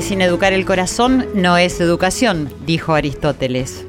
sin educar el corazón no es educación, dijo Aristóteles.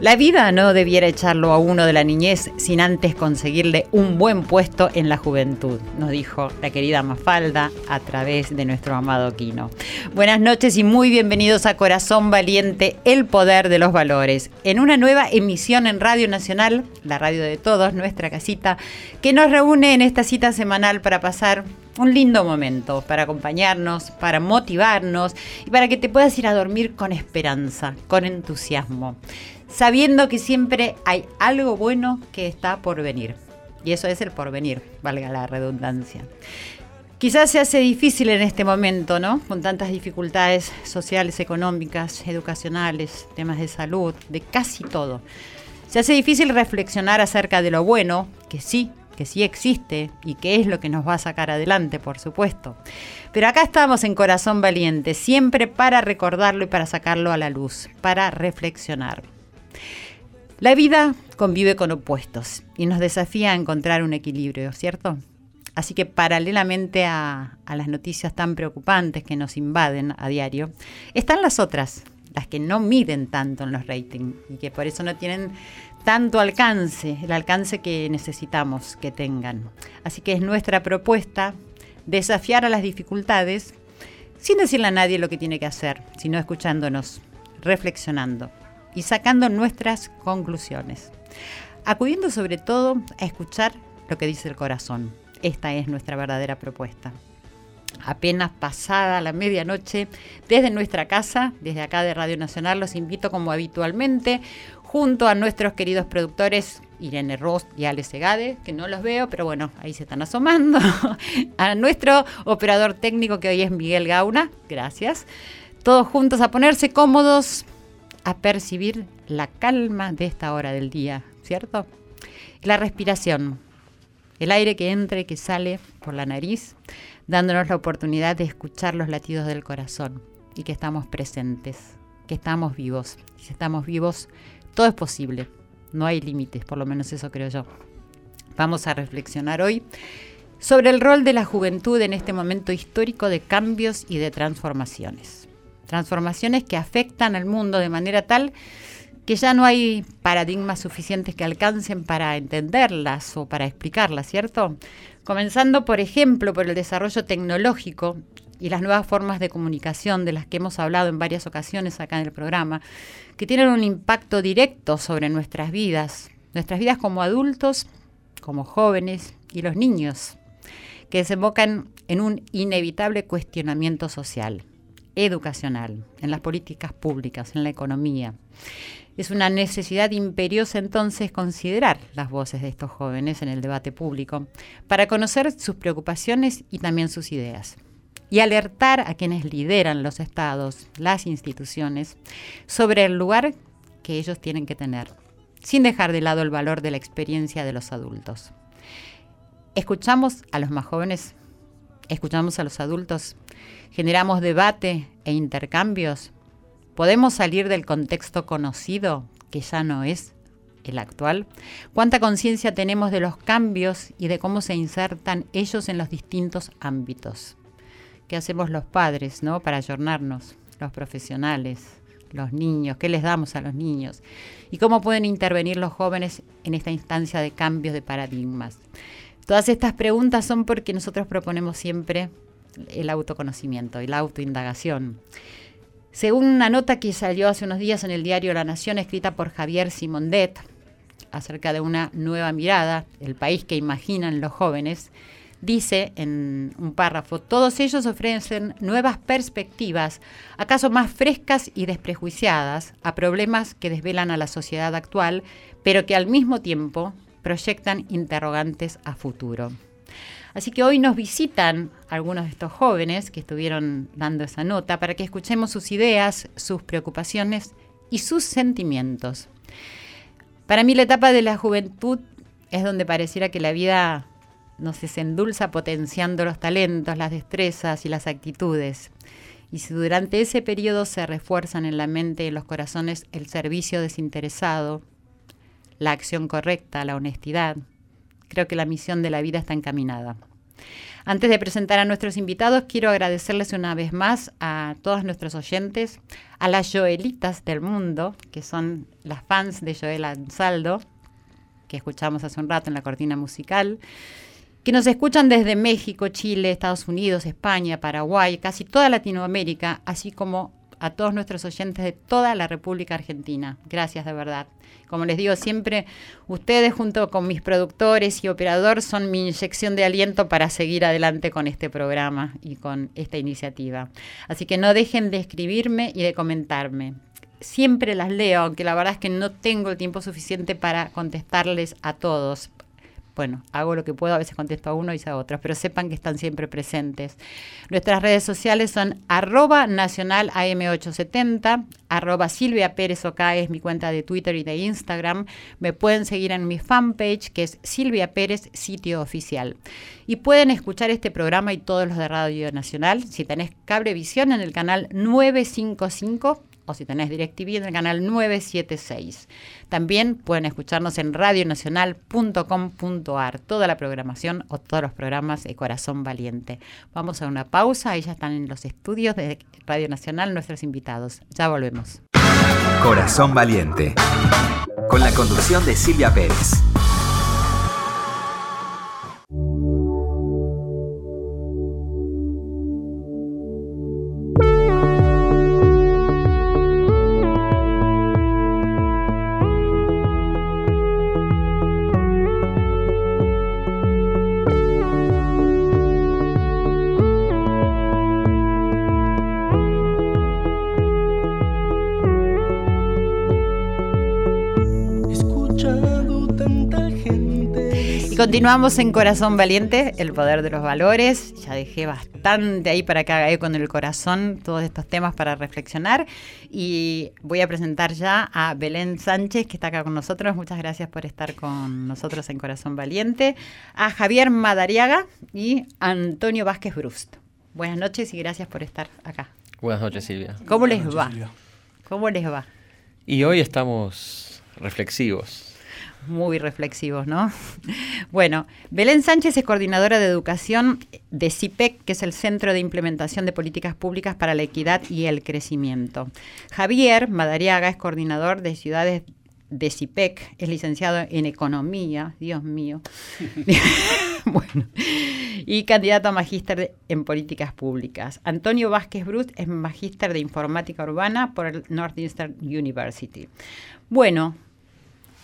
La vida no debiera echarlo a uno de la niñez sin antes conseguirle un buen puesto en la juventud, nos dijo la querida Mafalda a través de nuestro amado Quino. Buenas noches y muy bienvenidos a Corazón Valiente, el poder de los valores, en una nueva emisión en Radio Nacional, la radio de todos, nuestra casita, que nos reúne en esta cita semanal para pasar un lindo momento para acompañarnos, para motivarnos y para que te puedas ir a dormir con esperanza, con entusiasmo, sabiendo que siempre hay algo bueno que está por venir. Y eso es el porvenir, valga la redundancia. Quizás se hace difícil en este momento, ¿no? Con tantas dificultades sociales, económicas, educacionales, temas de salud, de casi todo. Se hace difícil reflexionar acerca de lo bueno, que sí que sí existe y que es lo que nos va a sacar adelante, por supuesto. Pero acá estamos en Corazón Valiente, siempre para recordarlo y para sacarlo a la luz, para reflexionar. La vida convive con opuestos y nos desafía a encontrar un equilibrio, ¿cierto? Así que paralelamente a, las noticias tan preocupantes que nos invaden a diario, están las otras, las que no miden tanto en los ratings y que por eso no tienen tanto alcance, el alcance que necesitamos que tengan. Así que es nuestra propuesta desafiar a las dificultades sin decirle a nadie lo que tiene que hacer, sino escuchándonos, reflexionando y sacando nuestras conclusiones. Acudiendo sobre todo a escuchar lo que dice el corazón. Esta es nuestra verdadera propuesta. Apenas pasada la medianoche, desde nuestra casa, desde acá de Radio Nacional, los invito como habitualmente junto a nuestros queridos productores Irene Ross y Ale Segade, que no los veo, pero bueno, ahí se están asomando, a nuestro operador técnico que hoy es Miguel Gauna, gracias, todos juntos a ponerse cómodos, a percibir la calma de esta hora del día, ¿cierto? La respiración, el aire que entra y que sale por la nariz, dándonos la oportunidad de escuchar los latidos del corazón y que estamos presentes, que estamos vivos. Si estamos vivos, todo es posible, no hay límites, por lo menos eso creo yo. Vamos a reflexionar hoy sobre el rol de la juventud en este momento histórico de cambios y de transformaciones. Transformaciones que afectan al mundo de manera tal que ya no hay paradigmas suficientes que alcancen para entenderlas o para explicarlas, ¿cierto? Comenzando, por ejemplo, por el desarrollo tecnológico y las nuevas formas de comunicación de las que hemos hablado en varias ocasiones acá en el programa, que tienen un impacto directo sobre nuestras vidas, nuestras vidas como adultos, como jóvenes y los niños, que desembocan en un inevitable cuestionamiento social, educacional, en las políticas públicas, en la economía. Es una necesidad imperiosa entonces considerar las voces de estos jóvenes en el debate público para conocer sus preocupaciones y también sus ideas y alertar a quienes lideran los estados, las instituciones, sobre el lugar que ellos tienen que tener, sin dejar de lado el valor de la experiencia de los adultos. Escuchamos a los más jóvenes, escuchamos a los adultos, generamos debate e intercambios. ¿Podemos salir del contexto conocido, que ya no es el actual? ¿Cuánta conciencia tenemos de los cambios y de cómo se insertan ellos en los distintos ámbitos? qué hacemos los padres, ¿no? Para ayornarnos, los profesionales, los niños, qué les damos a los niños y cómo pueden intervenir los jóvenes en esta instancia de cambios de paradigmas. Todas estas preguntas son porque nosotros proponemos siempre el autoconocimiento y la autoindagación. Según una nota que salió hace unos días en el diario La Nación, escrita por Javier Simondet, acerca de una nueva mirada, el país que imaginan los jóvenes, dice en un párrafo, todos ellos ofrecen nuevas perspectivas, acaso más frescas y desprejuiciadas, a problemas que desvelan a la sociedad actual, pero que al mismo tiempo proyectan interrogantes a futuro. Así que hoy nos visitan algunos de estos jóvenes que estuvieron dando esa nota para que escuchemos sus ideas, sus preocupaciones y sus sentimientos. Para mí la etapa de la juventud es donde pareciera que la vida no se endulza potenciando los talentos, las destrezas y las actitudes. Y si durante ese periodo se refuerzan en la mente y en los corazones el servicio desinteresado, la acción correcta, la honestidad, creo que la misión de la vida está encaminada. Antes de presentar a nuestros invitados, quiero agradecerles una vez más a todos nuestros oyentes, a las Joelitas del mundo, que son las fans de Joel Ansaldo, que escuchamos hace un rato en la cortina musical, que nos escuchan desde México, Chile, Estados Unidos, España, Paraguay, casi toda Latinoamérica, así como a todos nuestros oyentes de toda la República Argentina. Gracias de verdad. Como les digo siempre, ustedes junto con mis productores y operador son mi inyección de aliento para seguir adelante con este programa y con esta iniciativa. Así que no dejen de escribirme y de comentarme. Siempre las leo, aunque la verdad es que no tengo el tiempo suficiente para contestarles a todos, bueno, hago lo que puedo, a veces contesto a uno y a otros, pero sepan que están siempre presentes. Nuestras redes sociales son arroba nacional AM870, arroba Silvia Pérez es mi cuenta de Twitter y de Instagram. Me pueden seguir en mi fanpage que es Silvia Pérez Sitio Oficial. Y pueden escuchar este programa y todos los de Radio Nacional si tenés Cablevisión en el canal 955 o si tenés DirecTV en el canal 976. También pueden escucharnos en radionacional.com.ar, toda la programación o todos los programas de Corazón Valiente. Vamos a una pausa, ahí ya están en los estudios de Radio Nacional nuestros invitados. Ya volvemos. Corazón Valiente, con la conducción de Silvia Pérez. Continuamos en Corazón Valiente, el poder de los valores. Ya dejé bastante ahí para que haga eco con el corazón todos estos temas para reflexionar. Y voy a presentar ya a Belén Sánchez, que está acá con nosotros. Muchas gracias por estar con nosotros en Corazón Valiente. A Javier Madariaga y Antonio Vázquez Brust. Buenas noches y gracias por estar acá. Buenas noches, Silvia. ¿Cómo les va? ¿Cómo les va? Y hoy estamos reflexivos muy reflexivos, ¿no? Bueno, Belén Sánchez es coordinadora de educación de CIPEC, que es el Centro de Implementación de Políticas Públicas para la Equidad y el Crecimiento. Javier Madariaga es coordinador de ciudades de CIPEC, es licenciado en Economía, Dios mío. bueno, y candidato a magíster en Políticas Públicas. Antonio Vázquez Brut es magíster de Informática Urbana por el Northeastern University. Bueno,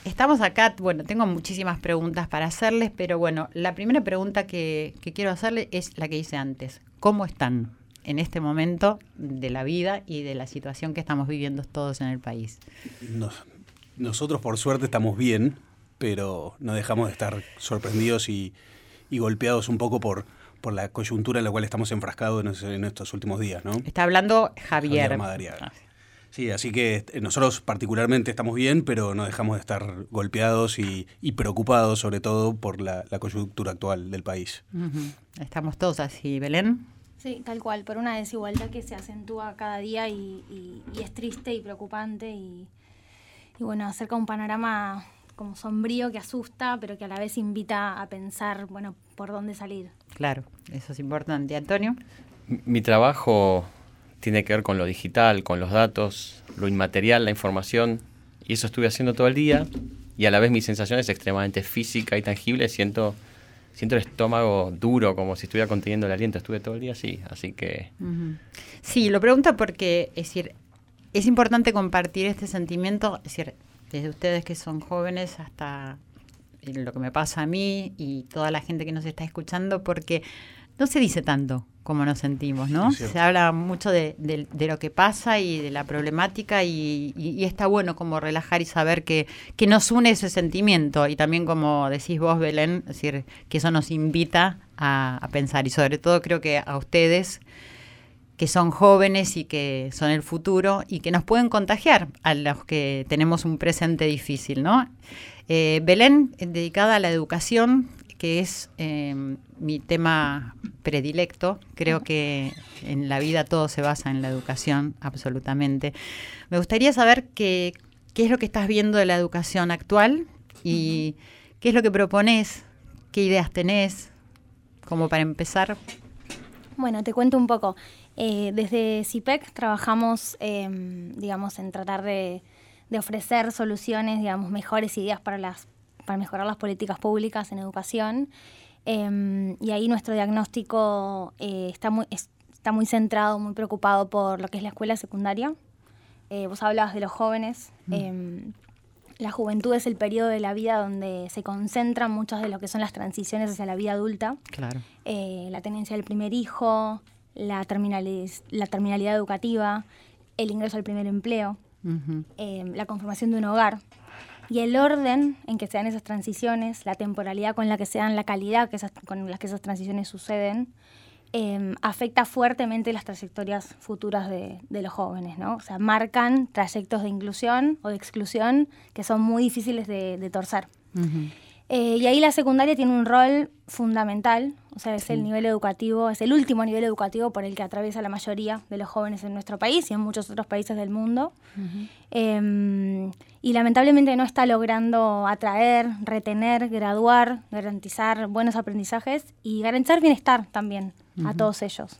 Estamos acá, bueno, tengo muchísimas preguntas para hacerles, pero bueno, la primera pregunta que, quiero hacerles es la que hice antes. ¿Cómo están en este momento de la vida y de la situación que estamos viviendo todos en el país? nosotros por suerte estamos bien, pero no dejamos de estar sorprendidos y, golpeados un poco por, por la coyuntura en la cual estamos enfrascados en, estos últimos días, ¿no? Está hablando Javier. Javier Sí, así que eh, nosotros particularmente estamos bien, pero no dejamos de estar golpeados y, preocupados sobre todo por la, coyuntura actual del país. Estamos todos así, Belén. Sí, tal cual, por una desigualdad que se acentúa cada día y, es triste y preocupante y, bueno, acerca un panorama como sombrío que asusta, pero que a la vez invita a pensar, bueno, por dónde salir. Claro, eso es importante. Antonio. Mi trabajo tiene que ver con lo digital, con los datos, lo inmaterial, la información. Y eso estuve haciendo todo el día. Y a la vez mi sensación es extremadamente física y tangible. Siento, siento el estómago duro, como si estuviera conteniendo el aliento. Estuve todo el día así, así que... Sí, lo pregunto porque, es decir, es importante compartir este sentimiento, es decir, desde ustedes que son jóvenes hasta lo que me pasa a mí y toda la gente que nos está escuchando, porque no se dice tanto como nos sentimos, ¿no? Se habla mucho de, de- de lo que pasa y de la problemática y, y- y está bueno como relajar y saber que, que nos une ese sentimiento y también como decís vos, Belén, es decir, que eso nos invita a, a pensar y sobre todo creo que a ustedes que son jóvenes y que son el futuro y que nos pueden contagiar a los que tenemos un presente difícil, ¿no? Eh, Belén, dedicada a la educación, que es eh, mi tema predilecto, creo que en la vida todo se basa en la educación, absolutamente. Me gustaría saber qué, es lo que estás viendo de la educación actual y qué es lo que propones, qué ideas tenés, como para empezar. Bueno, te cuento un poco. Eh, desde CIPEC trabajamos, em, digamos, en tratar de, de ofrecer soluciones, digamos, mejores ideas para, las, para mejorar las políticas públicas en educación. Em, y ahí nuestro diagnóstico eh, está, muy, es- está muy centrado, muy preocupado por lo que es la escuela secundaria. Eh, vos hablabas de los jóvenes. em, la juventud es el periodo de la vida donde se concentran muchas de lo que son las transiciones hacia la vida adulta Claro. eh, la tenencia del primer hijo, la, terminaliz- la terminalidad educativa, el ingreso al primer empleo, eh, la conformación de un hogar. Y el orden en que se dan esas transiciones, la temporalidad con la que se dan, la calidad que con la que esas transiciones suceden, eh, afecta fuertemente las trayectorias futuras de, los jóvenes, ¿no? O sea, marcan trayectos de inclusión o de exclusión que son muy difíciles de, torcer. Eh, y ahí la secundaria tiene un rol fundamental, o sea, es el nivel educativo, es el último nivel educativo por el que atraviesa la mayoría de los jóvenes en nuestro país y en muchos otros países del mundo. Eh, y lamentablemente no está logrando atraer, retener, graduar, garantizar buenos aprendizajes y garantizar bienestar también a todos ellos.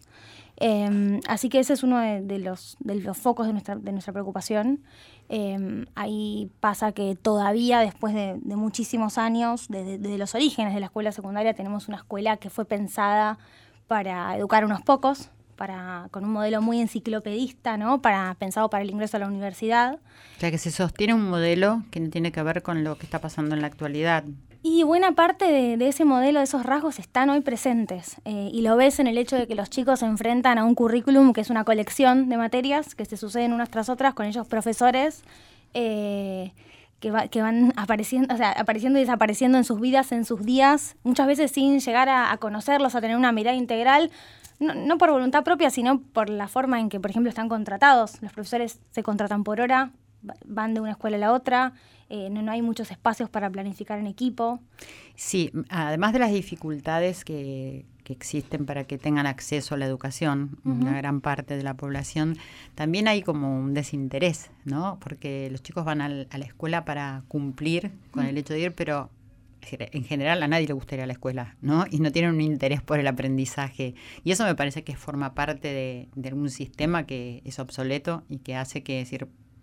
Eh, así que ese es uno de, de los, de los focos de nuestra, de nuestra preocupación. Eh, ahí pasa que todavía, después de, muchísimos años, desde, desde los orígenes de la escuela secundaria, tenemos una escuela que fue pensada para educar a unos pocos, para, con un modelo muy enciclopedista, ¿no? para, pensado para el ingreso a la universidad. O sea, que se sostiene un modelo que no tiene que ver con lo que está pasando en la actualidad. Y buena parte de, ese modelo, de esos rasgos, están hoy presentes. Eh, y lo ves en el hecho de que los chicos se enfrentan a un currículum que es una colección de materias que se suceden unas tras otras con ellos profesores eh, que, va- que van apareciendo, o sea, apareciendo y desapareciendo en sus vidas, en sus días, muchas veces sin llegar a, a conocerlos, a tener una mirada integral. No, no por voluntad propia, sino por la forma en que, por ejemplo, están contratados. Los profesores se contratan por hora, van de una escuela a la otra, eh, no, no hay muchos espacios para planificar en equipo. Sí, además de las dificultades que, que existen para que tengan acceso a la educación, una gran parte de la población, también hay como un desinterés, ¿no? Porque los chicos van al- a la escuela para cumplir con el hecho de ir, pero decir, en general a nadie le gusta ir a la escuela, ¿no? Y no tienen un interés por el aprendizaje. Y eso me parece que forma parte de, de un sistema que es obsoleto y que hace que, es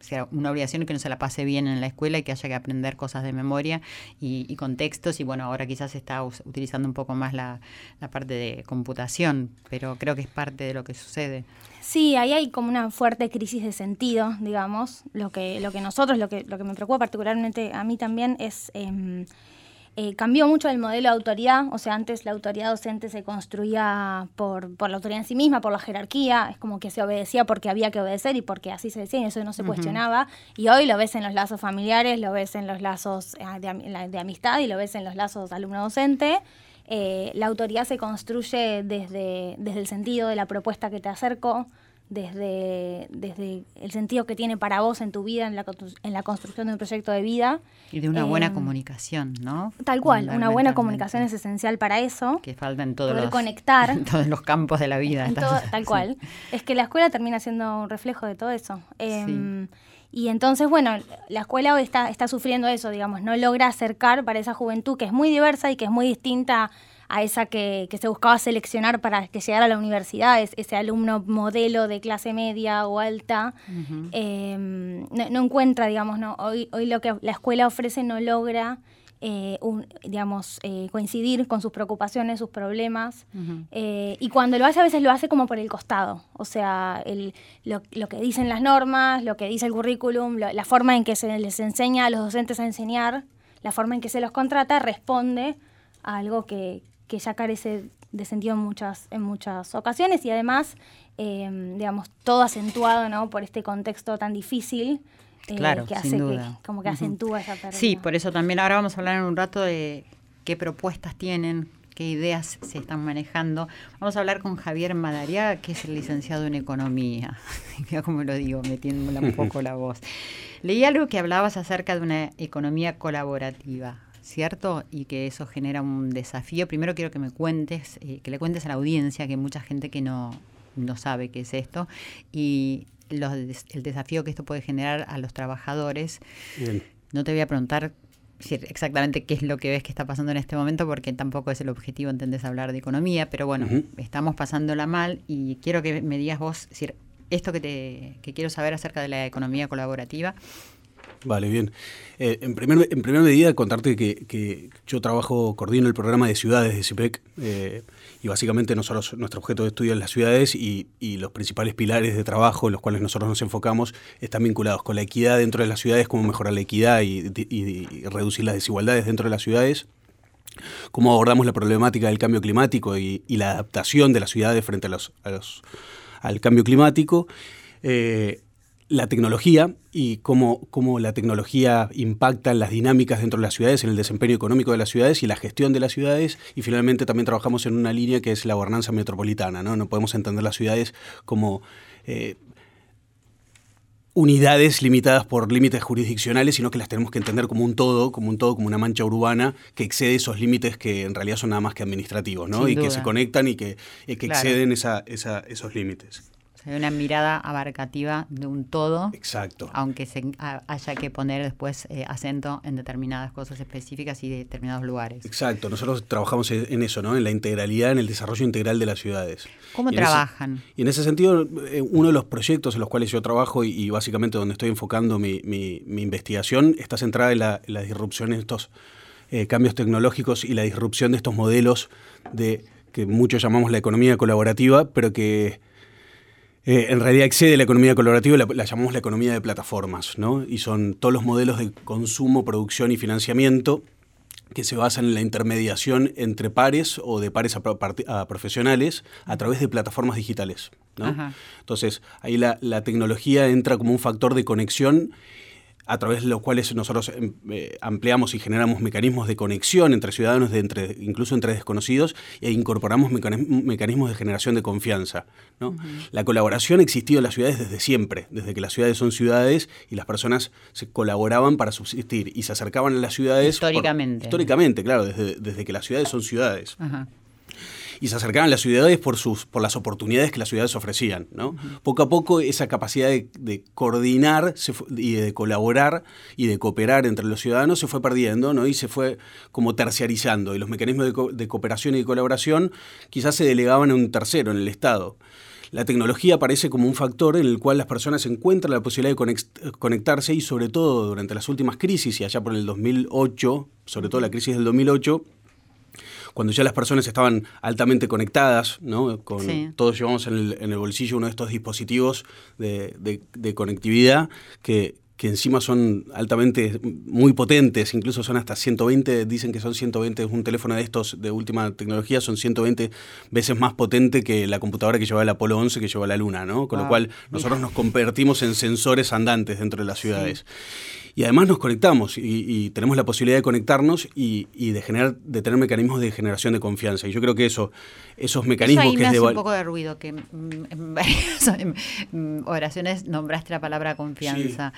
sea una obligación que no se la pase bien en la escuela y que haya que aprender cosas de memoria y, y contextos. Y bueno, ahora quizás está utilizando un poco más la, la parte de computación, pero creo que es parte de lo que sucede. Sí, ahí hay como una fuerte crisis de sentido, digamos. Lo que, lo que nosotros, lo que, lo que me preocupa particularmente a mí también es... em, eh, cambió mucho el modelo de autoridad, o sea, antes la autoridad docente se construía por, por la autoridad en sí misma, por la jerarquía, es como que se obedecía porque había que obedecer y porque así se decía y eso no se cuestionaba, y hoy lo ves en los lazos familiares, lo ves en los lazos eh, de, amistad y lo ves en los lazos alumno-docente. Eh, la autoridad se construye desde, desde el sentido de la propuesta que te acerco, desde, desde el sentido que tiene para vos en tu vida, en la, en la construcción de un proyecto de vida. Y de una buena Em, comunicación, ¿no? Tal cual, una buena comunicación es esencial para eso. Que falta en todos poder los, conectar. en todos los campos de la vida. En Estas- todo- tal sí. cual. Es que la escuela termina siendo un reflejo de todo eso. Em, Y entonces, bueno, la escuela hoy está, está sufriendo eso, digamos, no logra acercar para esa juventud que es muy diversa y que es muy distinta a esa que, que se buscaba seleccionar para que llegara a la universidad, es- ese alumno modelo de clase media o alta, em, no, no encuentra, digamos, no, hoy, hoy lo que la escuela ofrece no logra eh, un- digamos, eh, coincidir con sus preocupaciones, sus problemas. Eh, y cuando lo hace, a veces lo hace como por el costado. O sea, el- lo, lo que dicen las normas, lo que dice el currículum, lo- la forma en que se les enseña a los docentes a enseñar, la forma en que se los contrata, responde a algo que, que ya carece de sentido en muchas, en muchas ocasiones y además, eh, digamos, todo acentuado ¿no? por este contexto tan difícil. eh, claro, que sin hace duda. que como que acentúa esa pérdida. Sí, por eso también ahora vamos a hablar en un rato de qué propuestas tienen, qué ideas se están manejando. Vamos a hablar con Javier Madariaga, que es el licenciado en economía. Mira cómo lo digo, metiéndole un poco la voz. Leí algo que hablabas acerca de una economía colaborativa. ¿Cierto? Y que eso genera un desafío. Primero quiero que me cuentes, eh, que le cuentes a la audiencia, que hay mucha gente que no, no sabe qué es esto, y los el desafío que esto puede generar a los trabajadores. Bien. No te voy a preguntar exactamente qué es lo que ves que está pasando en este momento, porque tampoco es el objetivo, entendés, hablar de economía, pero bueno, estamos pasándola mal y quiero que me digas vos, decir, esto que, te, que quiero saber acerca de la economía colaborativa. Vale, bien. Eh, en, primer, en primera medida, contarte que, que yo trabajo, coordino el programa de ciudades de CIPEC eh, y básicamente nosotros, nuestro objeto de estudio es las ciudades y, y los principales pilares de trabajo en los cuales nosotros nos enfocamos están vinculados con la equidad dentro de las ciudades, cómo mejorar la equidad y, y- reducir las desigualdades dentro de las ciudades cómo abordamos la problemática del cambio climático y, y la adaptación de las ciudades frente a los, a los- al cambio climático, eh, la tecnología y cómo, cómo la tecnología impacta en las dinámicas dentro de las ciudades, en el desempeño económico de las ciudades y la gestión de las ciudades. Y finalmente también trabajamos en una línea que es la gobernanza metropolitana. No, no podemos entender las ciudades como... eh, unidades limitadas por límites jurisdiccionales, sino que las tenemos que entender como un todo, como un todo, como una mancha urbana que excede esos límites que en realidad son nada más que administrativos, ¿no? Sin y que se conectan y que, y que Claro. exceden esa, esa- esos límites. Sea, una mirada abarcativa de un todo, Exacto. aunque se, ha- haya que poner después eh, acento en determinadas cosas específicas y de determinados lugares. Exacto, nosotros trabajamos en eso, ¿no? En la integralidad, en el desarrollo integral de las ciudades. ¿Cómo Y en ese- trabajan? y en ese sentido, eh, uno de los proyectos en los cuales yo trabajo y, y básicamente donde estoy enfocando mi, mi- mi investigación está centrada en la, en la disrupción, en estos eh, cambios tecnológicos y la disrupción de estos modelos de que muchos llamamos la economía colaborativa, pero que eh, en realidad excede la economía colaborativa, la, la llamamos la economía de plataformas, ¿no? Y son todos los modelos de consumo, producción y financiamiento que se basan en la intermediación entre pares o de pares a, profesionales a través de plataformas digitales. ¿no? Entonces, ahí la, la tecnología entra como un factor de conexión a través de los cuales nosotros em, eh, ampliamos y generamos mecanismos de conexión entre ciudadanos, de entre, incluso entre desconocidos, e incorporamos mecanis- mecanismos de generación de confianza. ¿no? La colaboración ha existido en las ciudades desde siempre, desde que las ciudades son ciudades y las personas se colaboraban para subsistir y se acercaban a las ciudades. por- Históricamente. históricamente, claro, desde, desde que las ciudades son ciudades Ajá. Y se acercaban a las ciudades por, sus, por las oportunidades que las ciudades ofrecían. ¿no? Poco a poco esa capacidad de, de coordinar se fue- y de colaborar y de cooperar entre los ciudadanos se fue perdiendo ¿no? y se fue como terciarizando. Y los mecanismos de, co- de cooperación y de colaboración quizás se delegaban a un tercero, en el Estado. La tecnología aparece como un factor en el cual las personas encuentran la posibilidad de conectarse y sobre todo durante las últimas crisis y allá por el 2008, sobre todo la crisis del 2008, cuando ya las personas estaban altamente conectadas, ¿no? Con, Sí. Todos llevamos en el, en el bolsillo uno de estos dispositivos de, de- de conectividad que, que encima son altamente muy potentes, incluso son hasta 120, dicen que son 120, un teléfono de estos de última tecnología son 120 veces más potente que la computadora que llevaba el Apolo 11 que llevó a la Luna, ¿no? Con lo Wow. cual nosotros nos convertimos en sensores andantes dentro de las ciudades. Y además nos conectamos y, y tenemos la posibilidad de conectarnos y, y de generar, de tener mecanismos de generación de confianza. Y yo creo que eso, esos Eso mecanismos ahí que me es hace de un poco de ruido, que en varias oraciones nombraste la palabra confianza.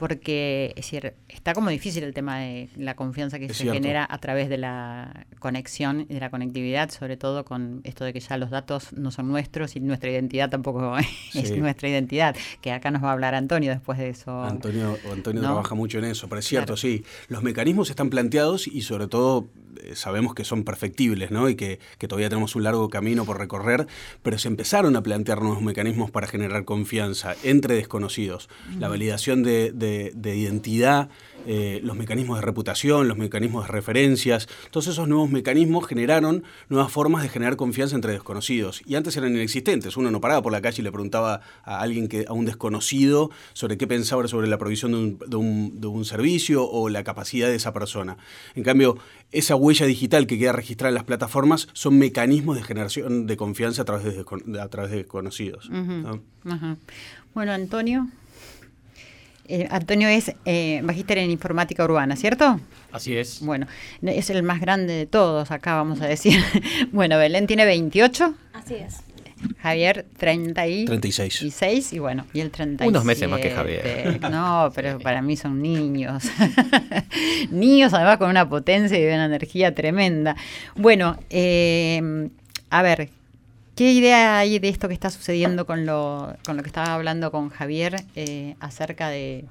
Porque es decir, está como difícil el tema de la confianza que Es se cierto. genera a través de la conexión y de la conectividad, sobre todo con esto de que ya los datos no son nuestros y nuestra identidad tampoco es nuestra identidad, que acá nos va a hablar Antonio después de eso. Antonio, Antonio ¿no? trabaja mucho en eso, pero es cierto, Claro. sí. Los mecanismos están planteados y sobre todo sabemos que son perfectibles, ¿no? Y que, que todavía tenemos un largo camino por recorrer, pero se empezaron a plantear nuevos mecanismos para generar confianza entre desconocidos. La validación de, de- de identidad, eh, los mecanismos de reputación, los mecanismos de referencias, todos esos nuevos mecanismos generaron nuevas formas de generar confianza entre desconocidos. Y antes eran inexistentes. Uno no paraba por la calle y le preguntaba a alguien que, a un desconocido sobre qué pensaba sobre la provisión de un, de un- de un servicio o la capacidad de esa persona. En cambio, esa huella digital que queda registrada en las plataformas son mecanismos de generación de confianza a través de, a través de desconocidos. ¿no? Ajá. Bueno, Antonio. Eh, Antonio es eh, magíster en informática urbana, ¿cierto? Así es. Bueno, es el más grande de todos acá, vamos a decir. bueno, Belén tiene 28, Así es. Javier 30 y 36. y seis, y bueno, y el 37. Unos meses más que Javier. No, pero para mí son niños. niños además con una potencia y una energía tremenda. Bueno, eh, a ver, ¿qué idea hay de esto que está sucediendo con lo, con lo que estaba hablando con Javier eh, acerca de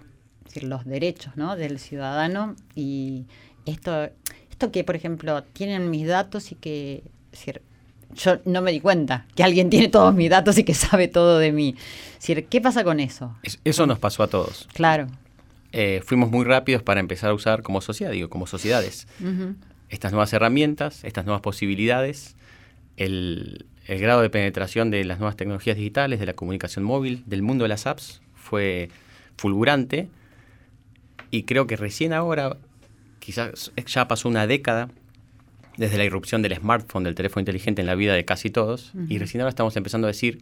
decir, los derechos ¿no? del ciudadano y esto, esto que, por ejemplo, tienen mis datos y que... decir, yo no me di cuenta que alguien tiene todos mis datos y que sabe todo de mí. Es decir, ¿qué pasa con eso? Es- Eso nos pasó a todos. Claro. Eh, fuimos muy rápidos para empezar a usar como sociedad, digo, como sociedades. Estas nuevas herramientas, estas nuevas posibilidades, el, el grado de penetración de las nuevas tecnologías digitales, de la comunicación móvil, del mundo de las apps, fue fulgurante. Y creo que recién ahora, quizás ya pasó una década desde la irrupción del smartphone, del teléfono inteligente en la vida de casi todos, y recién ahora estamos empezando a decir,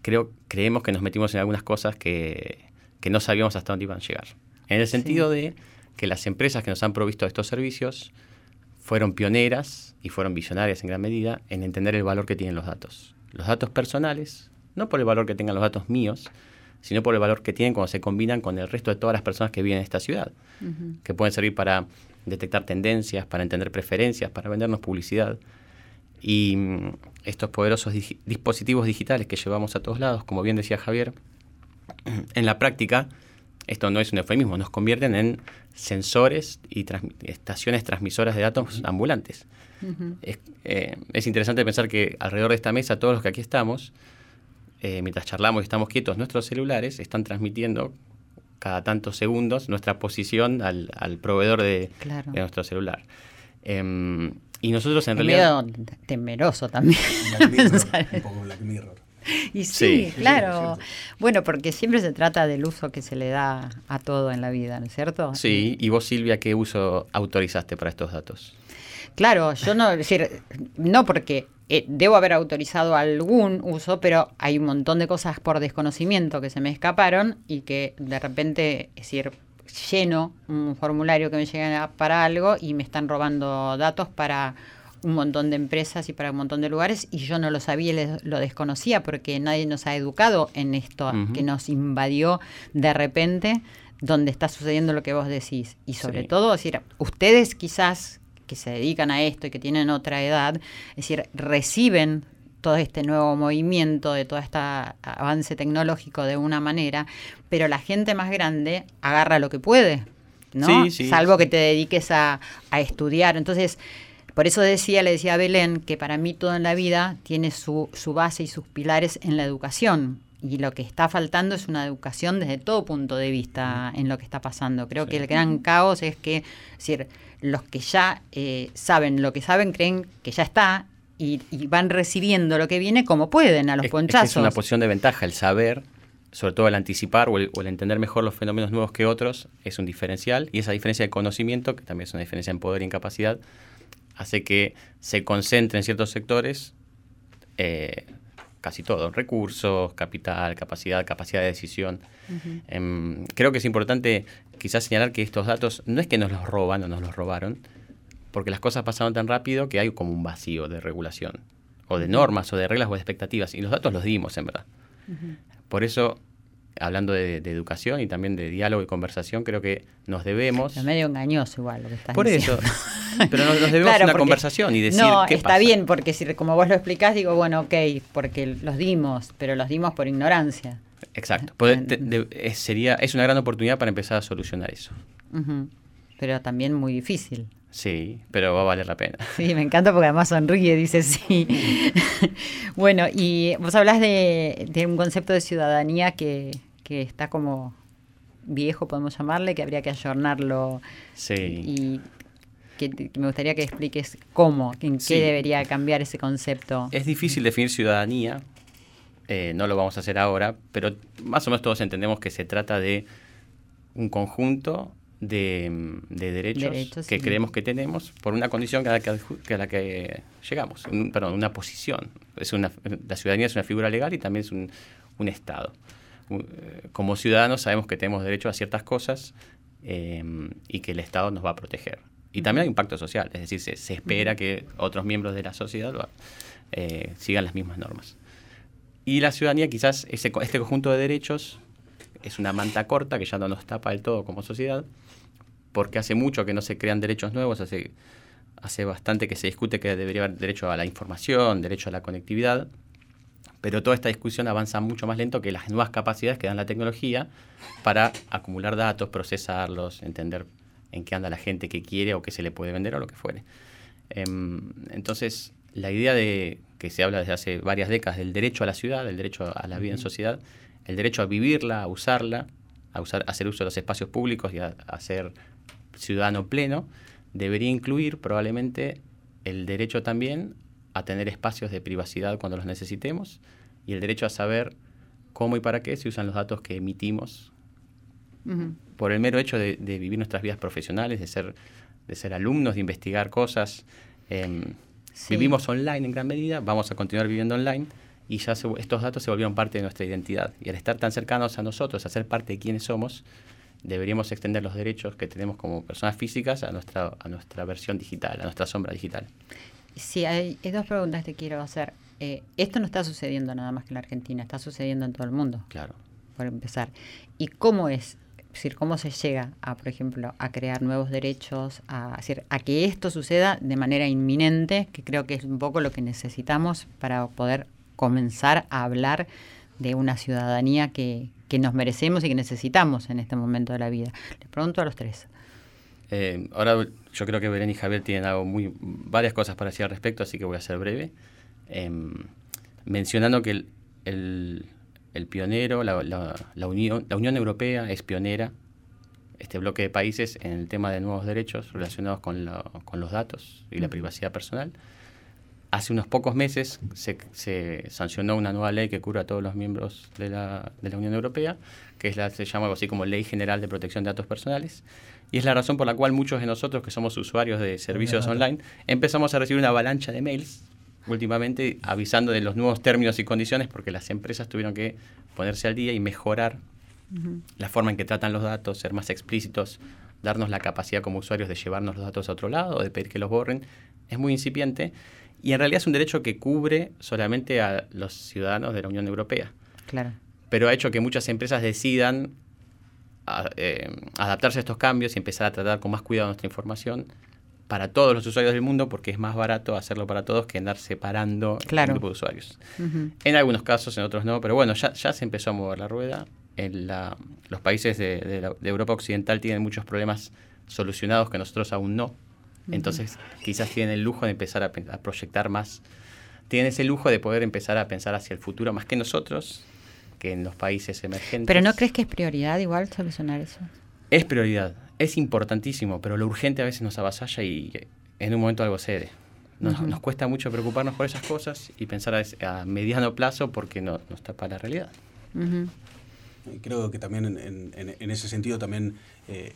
creo, creemos que nos metimos en algunas cosas que, que no sabíamos hasta dónde iban a llegar. En el sentido de que las empresas que nos han provisto de estos servicios fueron pioneras y fueron visionarias en gran medida en entender el valor que tienen los datos. Los datos personales, no por el valor que tengan los datos míos, sino por el valor que tienen cuando se combinan con el resto de todas las personas que viven en esta ciudad, que pueden servir para detectar tendencias, para entender preferencias, para vendernos publicidad. Y mm, estos poderosos dispositivos digitales que llevamos a todos lados, como bien decía Javier, en la práctica, esto no es un eufemismo, nos convierten en sensores y estaciones transmisoras de datos ambulantes. es, eh, es interesante pensar que alrededor de esta mesa, todos los que aquí estamos, eh, mientras charlamos y estamos quietos, nuestros celulares están transmitiendo cada tantos segundos nuestra posición al, al proveedor de, Claro. de nuestro celular. Em, y nosotros en Es realidad... medio temeroso también. Black Mirror, un poco Black Mirror. Y sí, Sí. claro. Bueno, porque siempre se trata del uso que se le da a todo en la vida, ¿no es cierto? Sí, y vos Silvia, ¿qué uso autorizaste para estos datos? Claro, yo no, es decir, no porque eh, debo haber autorizado algún uso, pero hay un montón de cosas por desconocimiento que se me escaparon y que de repente, es decir, lleno un formulario que me llega para algo y me están robando datos para un montón de empresas y para un montón de lugares y yo no lo sabía y le- lo desconocía porque nadie nos ha educado en esto que nos invadió de repente donde está sucediendo lo que vos decís y sobre Sí. todo, decir, ustedes quizás que se dedican a esto y que tienen otra edad, es decir, reciben todo este nuevo movimiento, de todo este avance tecnológico de una manera, pero la gente más grande agarra lo que puede, ¿no? Sí, sí. Salvo que te dediques a, a estudiar. Entonces, por eso decía, le decía a Belén, que para mí todo en la vida tiene su, su base y sus pilares en la educación. Y lo que está faltando es una educación desde todo punto de vista en lo que está pasando. Creo que el gran caos es que, es decir, los que ya eh, saben lo que saben creen que ya está y, y van recibiendo lo que viene como pueden a los Es- ponchazos. Es, una posición de ventaja el saber, sobre todo el anticipar o el, o el entender mejor los fenómenos nuevos que otros, es un diferencial. Y esa diferencia de conocimiento, que también es una diferencia en poder y en capacidad, hace que se concentre en ciertos sectores eh, casi todo, recursos, capital, capacidad, capacidad de decisión. Em, creo que es importante quizás señalar que estos datos no es que nos los roban o nos los robaron, porque las cosas pasaron tan rápido que hay como un vacío de regulación, o de normas, o de reglas, o de expectativas, y los datos los dimos en verdad. Por eso, hablando de, de educación y también de diálogo y conversación, creo que nos debemos... Medio engañoso igual lo que estás Por diciendo. eso, pero nos, nos debemos Claro, una porque- conversación y decir No, qué está pasa. bien, porque si como vos lo explicás, digo, bueno, ok, porque los dimos, pero los dimos por ignorancia. Exacto. Poder- te- de- es, sería, es una gran oportunidad para empezar a solucionar eso. Pero también muy difícil. Sí, pero va a valer la pena. Sí, me encanta porque además sonríe, dice sí. bueno, y vos hablas de, de un concepto de ciudadanía que, que está como viejo, podemos llamarle, que habría que ayornarlo. Sí. Y que, que me gustaría que expliques cómo, en Sí. qué debería cambiar ese concepto. Es difícil definir ciudadanía, eh, no lo vamos a hacer ahora, pero más o menos todos entendemos que se trata de un conjunto de, de derechos, Derechos, que sí. creemos que tenemos por una condición a la que, adju- que a la que llegamos, un- perdón, una posición. Es una, la ciudadanía es una figura legal y también es un, un Estado. Eh, Como ciudadanos sabemos que tenemos derecho a ciertas cosas eh, y que el Estado nos va a proteger. Y también hay un pacto social, es decir, se, se espera que otros miembros de la sociedad lo eh, sigan las mismas normas. Y la ciudadanía quizás, ese, este conjunto de derechos es una manta corta que ya no nos tapa del todo como sociedad, porque hace mucho que no se crean derechos nuevos, hace, hace bastante que se discute que debería haber derecho a la información, derecho a la conectividad, pero toda esta discusión avanza mucho más lento que las nuevas capacidades que dan la tecnología para acumular datos, procesarlos, entender en qué anda la gente, qué quiere o qué se le puede vender o lo que fuere. Em, entonces, la idea de que se habla desde hace varias décadas del derecho a la ciudad, del derecho a la vida en sociedad, el derecho a vivirla, a usarla, a, usar, a hacer uso de los espacios públicos y a, a ser ciudadano pleno, debería incluir probablemente el derecho también a tener espacios de privacidad cuando los necesitemos y el derecho a saber cómo y para qué se usan los datos que emitimos por el mero hecho de, de vivir nuestras vidas profesionales, de ser, de ser alumnos, de investigar cosas. em, Sí. Vivimos online en gran medida, vamos a continuar viviendo online y ya se- estos datos se volvieron parte de nuestra identidad. Y al estar tan cercanos a nosotros, a ser parte de quienes somos, deberíamos extender los derechos que tenemos como personas físicas a nuestra, a nuestra versión digital, a nuestra sombra digital. Sí, hay, hay dos preguntas que quiero hacer. Eh, esto no está sucediendo nada más que en la Argentina, está sucediendo en todo el mundo, Claro. por empezar. ¿Y cómo es? Es decir, ¿cómo se llega a, por ejemplo, a crear nuevos derechos, a, decir, a que esto suceda de manera inminente, que creo que es un poco lo que necesitamos para poder comenzar a hablar de una ciudadanía que, que nos merecemos y que necesitamos en este momento de la vida? Les pregunto a los tres. Eh, ahora yo creo que Belén y Javier tienen algo muy, varias cosas para decir al respecto, así que voy a ser breve. Em, mencionando que el, el- el pionero, la, la- la Unión, la Unión Europea es pionera, este bloque de países, en el tema de nuevos derechos relacionados con, la- con los datos y la privacidad personal. Hace unos pocos meses se, se sancionó una nueva ley que cubra a todos los miembros de la, de la Unión Europea, que es la, se llama algo así como Ley General de Protección de Datos Personales. Y es la razón por la cual muchos de nosotros que somos usuarios de servicios online empezamos a recibir una avalancha de mails últimamente avisando de los nuevos términos y condiciones porque las empresas tuvieron que ponerse al día y mejorar la forma en que tratan los datos, ser más explícitos, darnos la capacidad como usuarios de llevarnos los datos a otro lado o de pedir que los borren. Es muy incipiente y en realidad es un derecho que cubre solamente a los ciudadanos de la Unión Europea Claro. pero ha hecho que muchas empresas decidan a- eh, adaptarse a estos cambios y empezar a tratar con más cuidado nuestra información para todos los usuarios del mundo porque es más barato hacerlo para todos que andar separando Claro. el grupo de usuarios. En algunos casos, en otros no, pero bueno, ya, ya se empezó a mover la rueda. En la- los países de, de la- de Europa Occidental tienen muchos problemas solucionados que nosotros aún no. Entonces, quizás tienen el lujo de empezar a, a proyectar más. Tienen ese lujo de poder empezar a pensar hacia el futuro más que nosotros, que en los países emergentes. Pero ¿no crees que es prioridad igual solucionar eso? Es prioridad, es importantísimo, pero lo urgente a veces nos avasalla y en un momento algo cede. Nos, nos cuesta mucho preocuparnos por esas cosas y pensar a, a mediano plazo porque no, nos tapa la realidad. Creo que también en, en- en ese sentido también eh,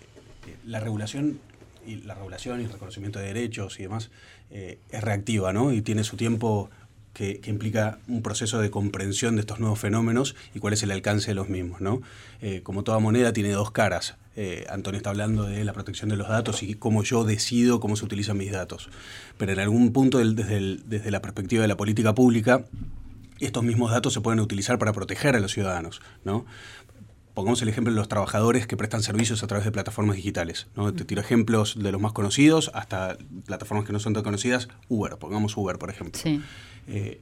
eh, la regulación y la regulación y el reconocimiento de derechos y demás eh, es reactiva, ¿no? Y tiene su tiempo que, que implica un proceso de comprensión de estos nuevos fenómenos y cuál es el alcance de los mismos, ¿no? Eh, como toda moneda tiene dos caras. Eh, Antonio está hablando de la protección de los datos y cómo yo decido cómo se utilizan mis datos. Pero en algún punto, desde, el- desde la perspectiva de la política pública, estos mismos datos se pueden utilizar para proteger a los ciudadanos, ¿no? Pongamos el ejemplo de los trabajadores que prestan servicios a través de plataformas digitales. ¿no? Te tiro ejemplos de los más conocidos hasta plataformas que no son tan conocidas. Uber, pongamos Uber, por ejemplo. Sí. Eh,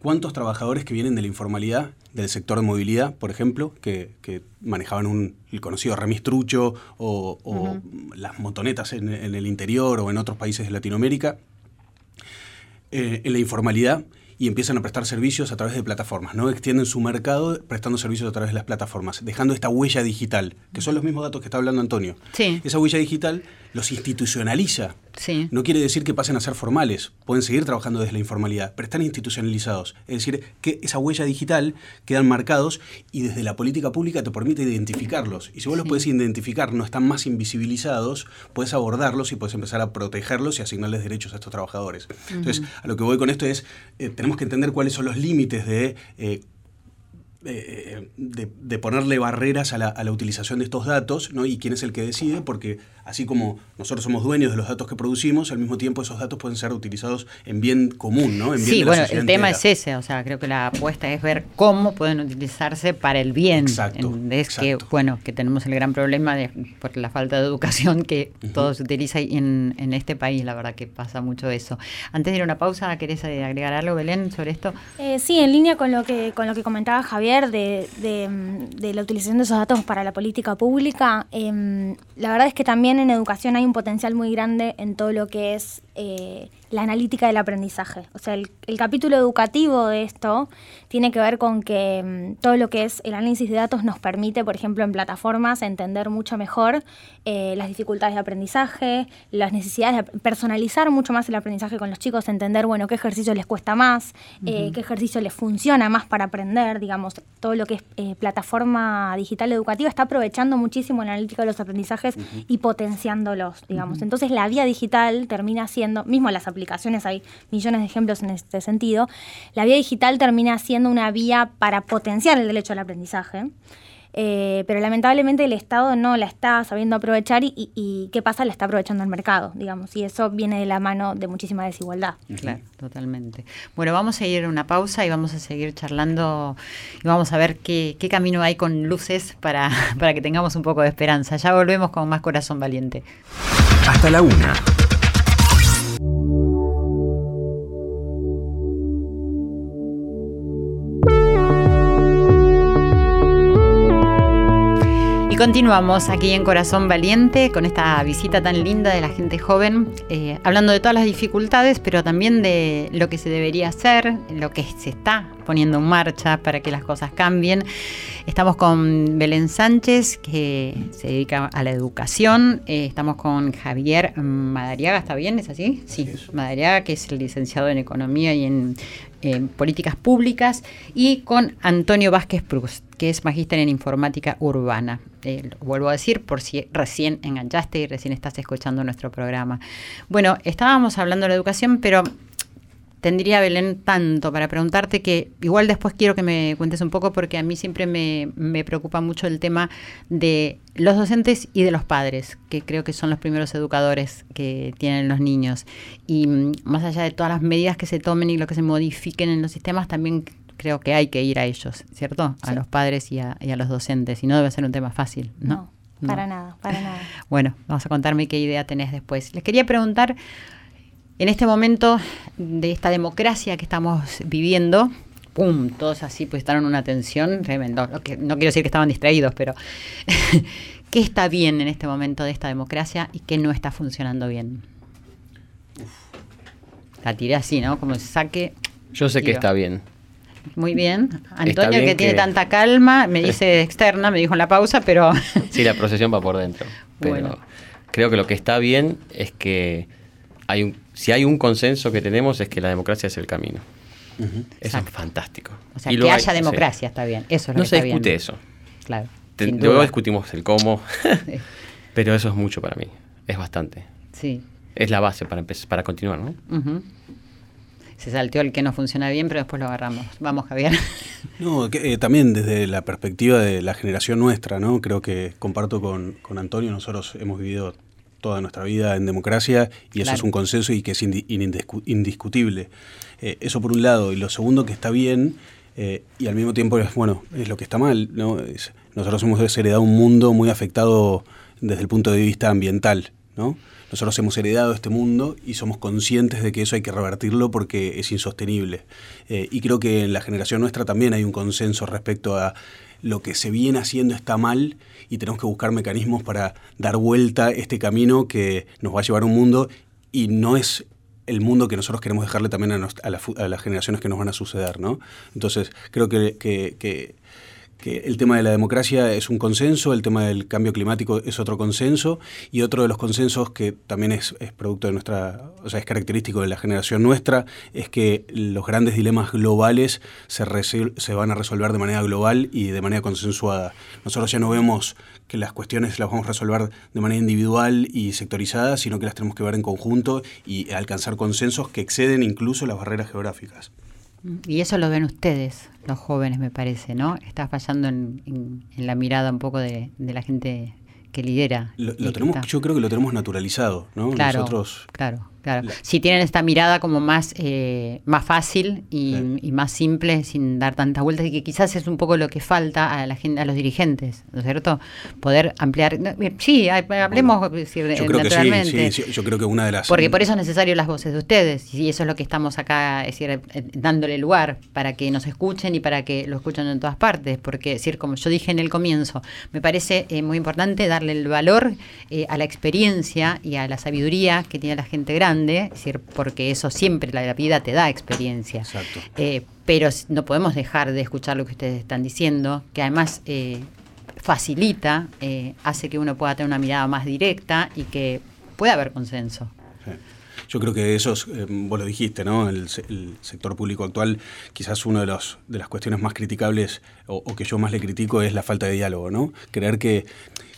¿Cuántos trabajadores que vienen de la informalidad, del sector de movilidad, por ejemplo, que, que manejaban un, el conocido remis trucho o, o las motonetas en, en el interior o en otros países de Latinoamérica, eh, en la informalidad y empiezan a prestar servicios a través de plataformas, ¿no? Extienden su mercado prestando servicios a través de las plataformas, dejando esta huella digital, que son los mismos datos que está hablando Antonio. Sí. Esa huella digital los institucionaliza Sí. No quiere decir que pasen a ser formales, pueden seguir trabajando desde la informalidad, pero están institucionalizados. Es decir, que esa huella digital quedan marcados y desde la política pública te permite identificarlos. Y si vos los puedes identificar, no están más invisibilizados, puedes abordarlos y puedes empezar a protegerlos y asignarles derechos a estos trabajadores. Entonces, a lo que voy con esto es, eh, tenemos que entender cuáles son los límites de... eh, eh, de, de ponerle barreras a la, a la utilización de estos datos ¿no? y quién es el que decide, porque así como nosotros somos dueños de los datos que producimos, al mismo tiempo esos datos pueden ser utilizados en bien común, ¿no? En bien Sí, de la bueno, el tema entera. es ese, o sea, creo que la apuesta es ver cómo pueden utilizarse para el bien. Exacto, Es que, bueno, que tenemos el gran problema de por la falta de educación que todo se utiliza y en, en este país, la verdad que pasa mucho eso. Antes de ir a una pausa, ¿querés agregar algo, Belén, sobre esto? Eh, sí, en línea con lo que con lo que comentaba Javier de, de, de la utilización de esos datos para la política pública, em, la verdad es que también en educación hay un potencial muy grande en todo lo que es eh, la analítica del aprendizaje. O sea, el, el capítulo educativo de esto tiene que ver con que mm, todo lo que es el análisis de datos nos permite, por ejemplo, en plataformas entender mucho mejor eh, las dificultades de aprendizaje, las necesidades de personalizar mucho más el aprendizaje con los chicos, entender, bueno, qué ejercicio les cuesta más, eh, qué ejercicio les funciona más para aprender, digamos, todo lo que es plataforma digital educativa está aprovechando muchísimo la analítica de los aprendizajes y potenciándolos, digamos. Entonces la vía digital termina siendo, mismo las aplicaciones, hay millones de ejemplos en este sentido, la vía digital termina siendo una vía para potenciar el derecho al aprendizaje. Eh, pero lamentablemente el Estado no la está sabiendo aprovechar y, y- y ¿qué pasa? La está aprovechando el mercado, digamos, y eso viene de la mano de muchísima desigualdad. Claro, totalmente. Bueno, vamos a ir a una pausa y vamos a seguir charlando y vamos a ver qué, qué camino hay con luces para, para que tengamos un poco de esperanza. Ya volvemos con más corazón valiente. Hasta la una. Y continuamos aquí en Corazón Valiente con esta visita tan linda de la gente joven, eh, hablando de todas las dificultades, pero también de lo que se debería hacer, lo que se está poniendo en marcha para que las cosas cambien. Estamos con Belén Sánchez, que se dedica a la educación. Eh, estamos con Javier Madariaga, ¿está bien? ¿Es así? Sí, Madariaga, que es el licenciado en Economía y en, en Políticas Públicas. Y con Antonio Vázquez Prus, que es magíster en Informática Urbana. Eh, lo vuelvo a decir por si recién enganchaste y recién estás escuchando nuestro programa. Bueno, estábamos hablando de la educación, pero tendría, Belén, tanto para preguntarte que igual después quiero que me cuentes un poco porque a mí siempre me, me preocupa mucho el tema de los docentes y de los padres, que creo que son los primeros educadores que tienen los niños. Y mm, más allá de todas las medidas que se tomen y lo que se modifiquen en los sistemas, también creo que hay que ir a ellos, ¿cierto? A Sí. los padres y a, y a los docentes. Y no debe ser un tema fácil, ¿no? No, para nada, para nada. Bueno, vamos a contarme qué idea tenés después. Les quería preguntar, en este momento de esta democracia que estamos viviendo, ¡pum! Todos así pues en una tensión tremendo. No, que- no quiero decir que estaban distraídos, pero ¿qué está bien en este momento de esta democracia y qué no está funcionando bien? La tiré así, ¿no? Como se saque. Yo sé que está bien. Muy bien. Antonio, bien que, tiene tanta calma, me dice externa, me dijo en la pausa, pero. Sí, la procesión va por dentro. Pero Bueno. creo que lo que está bien es que hay un, si hay un consenso que tenemos es que la democracia es el camino. Eso Exacto. es fantástico. O sea, Y que hay- haya sí. democracia, está bien. Eso es lo No que se está bien. discute eso. Claro. Te- luego discutimos el cómo, Sí. pero eso es mucho para mí. Es bastante. Sí. Es la base para empezar, para continuar, ¿no? Se salteó el que no funciona bien, pero después lo agarramos. Vamos, Javier. No, que, eh, también desde la perspectiva de la generación nuestra, ¿no? Creo que comparto con, con Antonio, nosotros hemos vivido toda nuestra vida en democracia y eso Claro. es un consenso y que es indi- indiscu- indiscutible. Eh, eso por un lado. Y lo segundo que está bien eh, y al mismo tiempo es, bueno, es lo que está mal, ¿no? Es- nosotros hemos heredado un mundo muy afectado desde el punto de vista ambiental, ¿no? Nosotros hemos heredado este mundo y somos conscientes de que eso hay que revertirlo porque es insostenible. Eh, y creo que en la generación nuestra también hay un consenso respecto a lo que se viene haciendo está mal y tenemos que buscar mecanismos para dar vuelta este camino que nos va a llevar a un mundo y no es el mundo que nosotros queremos dejarle también a, nos- a la a las generaciones que nos van a suceder, ¿no? Entonces, creo que, que- que- que el tema de la democracia es un consenso, el tema del cambio climático es otro consenso, y otro de los consensos que también es, es, producto de nuestra, o sea, es característico de la generación nuestra, es que los grandes dilemas globales se, se van a resolver de manera global y de manera consensuada. Nosotros ya no vemos que las cuestiones las vamos a resolver de manera individual y sectorizada, sino que las tenemos que ver en conjunto y alcanzar consensos que exceden incluso las barreras geográficas. Y eso lo ven ustedes, los jóvenes, me parece, ¿no? Está fallando en, en, la mirada un poco de, de la gente que lidera. Lo, tenemos, yo creo que lo tenemos naturalizado, ¿no? Claro, Nosotros, claro. Claro. Si tienen esta mirada como más, eh, más fácil y, y, más simple, sin dar tantas vueltas, y que quizás es un poco lo que falta a la gente, a los dirigentes, ¿no es cierto? Poder ampliar. Sí, hablemos bueno, decir, yo creo naturalmente. Que sí, sí, yo creo que una de las. Porque por eso es necesario las voces de ustedes, y eso es lo que estamos acá, es decir, eh, dándole lugar para que nos escuchen y para que lo escuchen en todas partes. Porque, es decir, como yo dije en el comienzo, me parece eh, muy importante darle el valor eh, a la experiencia y a la sabiduría que tiene la gente grande es decir, porque eso siempre la vida te da experiencia. Eh, pero no podemos dejar de escuchar lo que ustedes están diciendo, que además eh, facilita, eh, hace que uno pueda tener una mirada más directa y que pueda haber consenso. Yo creo que eso, es, vos lo dijiste, ¿no? El, el, sector público actual, quizás una de, los, de las cuestiones más criticables o, o, que yo más le critico es la falta de diálogo, ¿no? Creer que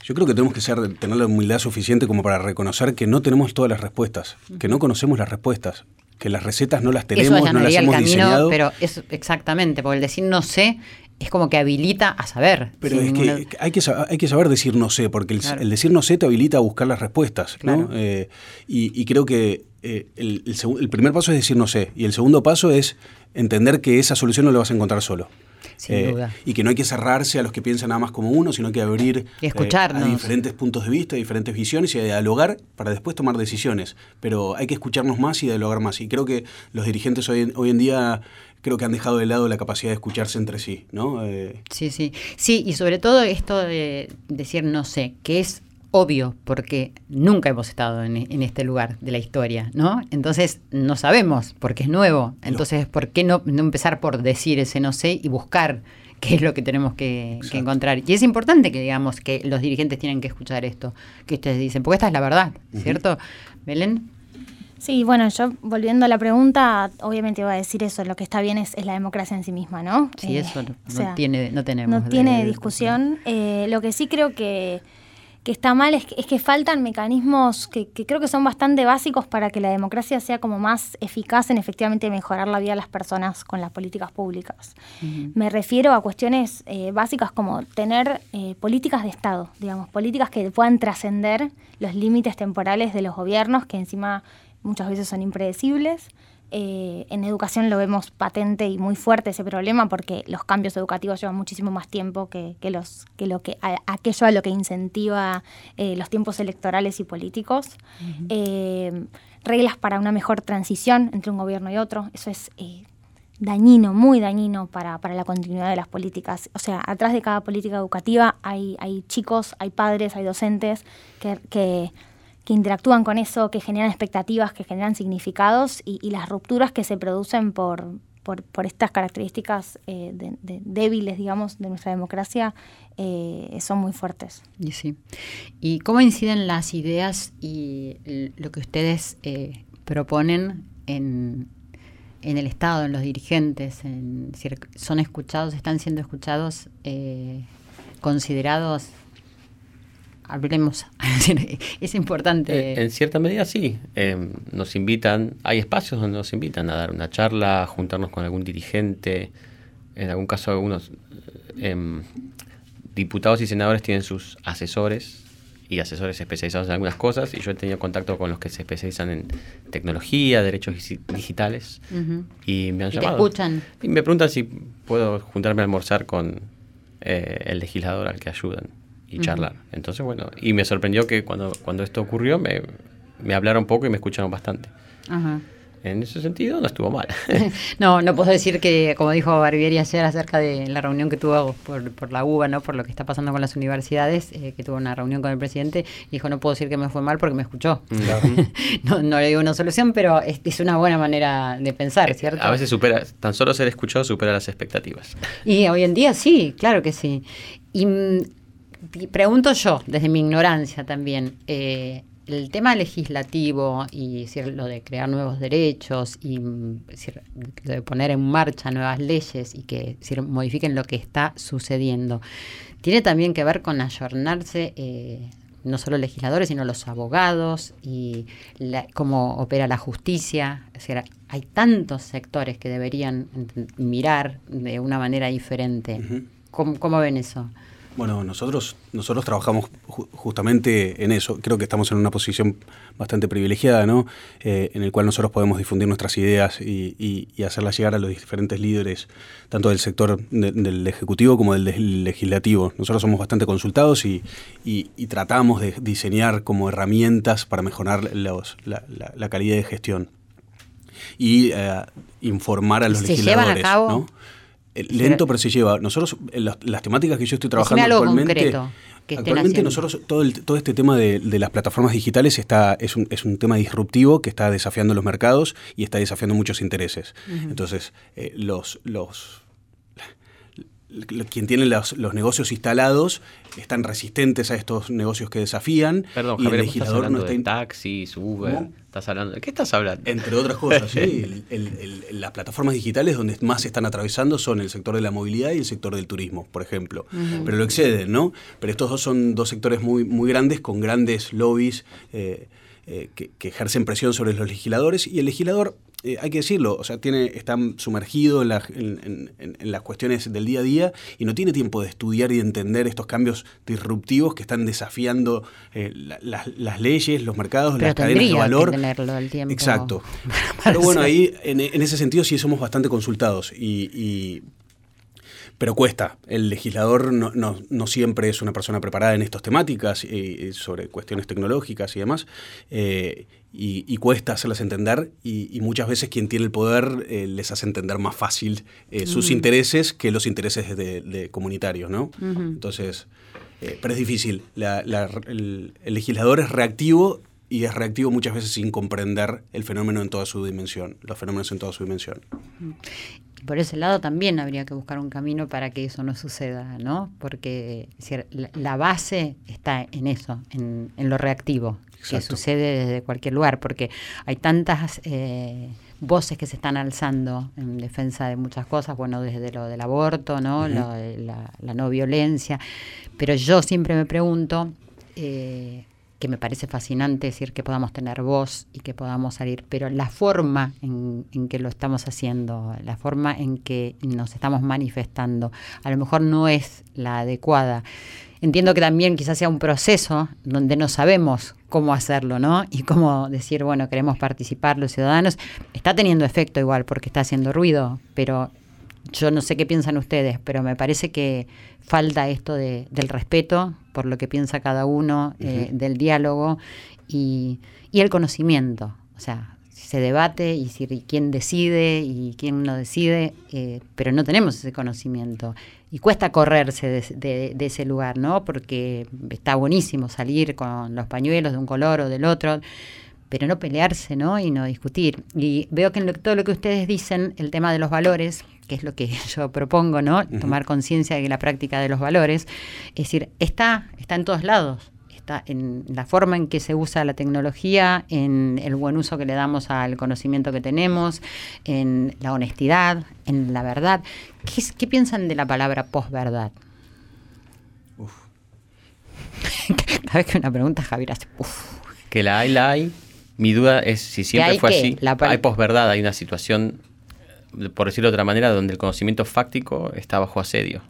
yo creo que tenemos que ser, tener la humildad suficiente como para reconocer que no tenemos todas las respuestas, que no conocemos las respuestas, que las recetas no las tenemos, Eso no las el hemos camino, diseñado. Pero es exactamente, porque el decir no sé es como que habilita a saber. Pero es ninguna... que hay, que hay que saber decir no sé, porque el, claro. el decir no sé te habilita a buscar las respuestas. Claro. ¿no? Eh, y, y, creo que eh, el, el, el, primer paso es decir no sé, y el segundo paso es entender que esa solución no la vas a encontrar solo. Sin duda. Y que no hay que cerrarse a los que piensan nada más como uno, sino que abrir y escucharnos. a diferentes puntos de vista, diferentes visiones y a dialogar para después tomar decisiones. Pero hay que escucharnos más y dialogar más. Y creo que los dirigentes hoy, hoy en día creo que han dejado de lado la capacidad de escucharse entre sí, ¿no? Eh... Sí, sí. Sí, y sobre todo esto de decir no sé, que es obvio, porque nunca hemos estado en, en, este lugar de la historia, ¿no? Entonces no sabemos, porque es nuevo. Entonces, ¿por qué no, no empezar por decir ese no sé y buscar qué es lo que tenemos que, que, encontrar? Y es importante que digamos que los dirigentes tienen que escuchar esto que ustedes dicen, porque esta es la verdad, ¿cierto? Uh -huh. Belén. Sí, bueno, yo volviendo a la pregunta, obviamente iba a decir eso, lo que está bien es, es la democracia en sí misma, ¿no? Sí, eh, eso no, o sea, tiene, no tenemos. No tiene discusión. Eh, lo que sí creo que que está mal es que, es que faltan mecanismos que, que, creo que son bastante básicos para que la democracia sea como más eficaz en efectivamente mejorar la vida de las personas con las políticas públicas. Uh -huh. Me refiero a cuestiones eh, básicas como tener eh, políticas de Estado, digamos, políticas que puedan trascender los límites temporales de los gobiernos, que encima muchas veces son impredecibles. Eh, en educación lo vemos patente y muy fuerte ese problema porque los cambios educativos llevan muchísimo más tiempo que, que, los, que, lo que a, aquello a lo que incentiva eh, los tiempos electorales y políticos. Uh -huh. eh, reglas para una mejor transición entre un gobierno y otro, eso es eh, dañino, muy dañino para, para, la continuidad de las políticas. O sea, atrás de cada política educativa hay, hay chicos, hay padres, hay docentes que, que que interactúan con eso, que generan expectativas, que generan significados y, y las rupturas que se producen por, por, por estas características eh, de, débiles, digamos, de nuestra democracia, eh, son muy fuertes. Y, sí. ¿Y cómo inciden las ideas y lo que ustedes eh, proponen en, en, el Estado, en los dirigentes? En, ¿Son escuchados, están siendo escuchados, eh, considerados hablemos. es importante. Eh, en cierta medida sí. Eh, nos invitan, hay espacios donde nos invitan a dar una charla, a juntarnos con algún dirigente. En algún caso, algunos eh, diputados y senadores tienen sus asesores y asesores especializados en algunas cosas. Y yo he tenido contacto con los que se especializan en tecnología, derechos digitales. Uh -huh. Y me han ¿Y llamado. Te escuchan. Y me preguntan si puedo juntarme a almorzar con eh, el legislador al que ayudan y charlar. Uh -huh. Entonces, bueno, y me sorprendió que cuando, cuando esto ocurrió me, me hablaron poco y me escucharon bastante. En ese sentido no estuvo mal. no, no puedo decir que, como dijo Barbieri ayer acerca de la reunión que tuvo por, por la UBA, ¿no? por lo que está pasando con las universidades, eh, que tuvo una reunión con el presidente, dijo, no puedo decir que me fue mal porque me escuchó. no, no, le digo una solución, pero es, es, una buena manera de pensar, ¿cierto? A veces supera, tan solo ser escuchado supera las expectativas. Y hoy en día sí, claro que sí. Y, mm, pregunto yo, desde mi ignorancia también, eh, el tema legislativo y lo de crear nuevos derechos y de poner en marcha nuevas leyes y que modifiquen lo que está sucediendo, tiene también que ver con ayornarse eh, no solo legisladores, sino los abogados y cómo opera la justicia. Es decir, hay tantos sectores que deberían mirar de una manera diferente. ¿Cómo ven eso? Bueno, nosotros, nosotros trabajamos justamente en eso. Creo que estamos en una posición bastante privilegiada, ¿no? Eh, en el cual nosotros podemos difundir nuestras ideas y, hacerlas llegar a los diferentes líderes, tanto del sector del Ejecutivo como del Legislativo. Nosotros somos bastante consultados y, tratamos de diseñar como herramientas para mejorar la, calidad de gestión y eh, informar a los ¿Se legisladores. Llevan a cabo? Lento, pero se lleva. Nosotros, las, temáticas que yo estoy trabajando actualmente. actualmente nosotros, todo, todo este tema de, las plataformas digitales está, es, un, es un tema disruptivo que está desafiando los mercados y está desafiando muchos intereses. Entonces, eh, los, los quien tiene los, negocios instalados están resistentes a estos negocios que desafían. Perdón, y el legislador no está de taxis, Uber. ¿Estás hablando? ¿Qué estás hablando? Entre otras cosas, ¿sí? las plataformas digitales donde más se están atravesando son el sector de la movilidad y el sector del turismo, por ejemplo. Pero lo exceden, ¿no? Pero estos dos son dos sectores muy, muy grandes con grandes lobbies. Eh, eh, que, ejercen presión sobre los legisladores y el legislador eh, hay que decirlo, o sea, tiene, está sumergido en, las cuestiones del día a día y no tiene tiempo de estudiar y entender estos cambios disruptivos que están desafiando eh, las leyes, los mercados, las cadenas de valor. Que tenerlo el tiempo Exacto. Pero bueno, ahí en, ese sentido sí somos bastante consultados y, pero cuesta. El legislador no, no, siempre es una persona preparada en estas temáticas, eh, sobre cuestiones tecnológicas y demás y, cuesta hacerlas entender y, muchas veces quien tiene el poder eh, les hace entender más fácil eh, sus intereses que los intereses de, comunitarios, ¿no? Entonces, eh, pero es difícil. el, legislador es reactivo y es reactivo muchas veces sin comprender el fenómeno en toda su dimensión, los fenómenos en toda su dimensión. Por ese lado también habría que buscar un camino para que eso no suceda, ¿no? Porque la base está en eso, en, en lo reactivo que sucede desde cualquier lugar, porque hay tantas eh, voces que se están alzando en defensa de muchas cosas, bueno, desde lo del aborto, ¿no? la, no violencia, pero yo siempre me pregunto, eh, que me parece fascinante decir que podamos tener voz y que podamos salir, pero la forma en, en, que lo estamos haciendo, la forma en que nos estamos manifestando, a lo mejor no es la adecuada. Entiendo que también quizás sea un proceso donde no sabemos cómo hacerlo, ¿no? Y cómo decir, bueno, queremos participar los ciudadanos. Está teniendo efecto igual porque está haciendo ruido, pero yo no sé qué piensan ustedes, pero me parece que falta esto de, del respeto por lo que piensa cada uno, eh, del diálogo y, y el conocimiento. O sea, se debate y si quién decide y quién no decide, eh, pero no tenemos ese conocimiento. Y cuesta correrse de, ese lugar, ¿no? Porque está buenísimo salir con los pañuelos de un color o del otro, pero no pelearse, ¿no? Y no discutir. Y veo que en todo lo que ustedes dicen, el tema de los valores, que es lo que yo propongo, ¿no? Tomar conciencia de la práctica de los valores, es decir, está, está en todos lados en la forma en que se usa la tecnología, en el buen uso que le damos al conocimiento que tenemos, en la honestidad, en la verdad. ¿Qué, piensan de la palabra posverdad? Cada vez que una pregunta, Javier hace Que la hay, la hay. Mi duda es si siempre fue así. hay posverdad, hay una situación, por decirlo de otra manera, donde el conocimiento fáctico está bajo asedio.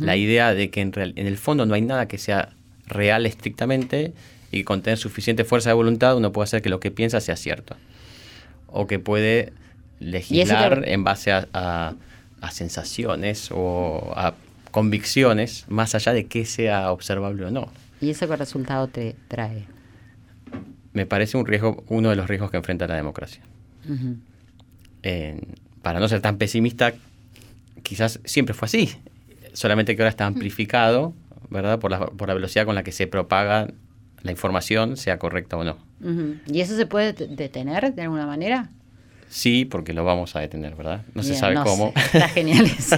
La idea de que en, en el fondo no hay nada que sea real estrictamente y con tener suficiente fuerza de voluntad uno puede hacer que lo que piensa sea cierto. O que puede legislar en base a, sensaciones o a convicciones más allá de que sea observable o no. ¿Y eso qué resultado te trae? Me parece un riesgo, uno de los riesgos que enfrenta la democracia. Eh, para no ser tan pesimista, quizás siempre fue así, solamente que ahora está amplificado, ¿verdad? Por la, por la velocidad con la que se propaga la información, sea correcta o no. ¿Y eso se puede detener de alguna manera? Sí, porque lo vamos a detener, ¿verdad? No se sabe no cómo. sé. Está genial eso.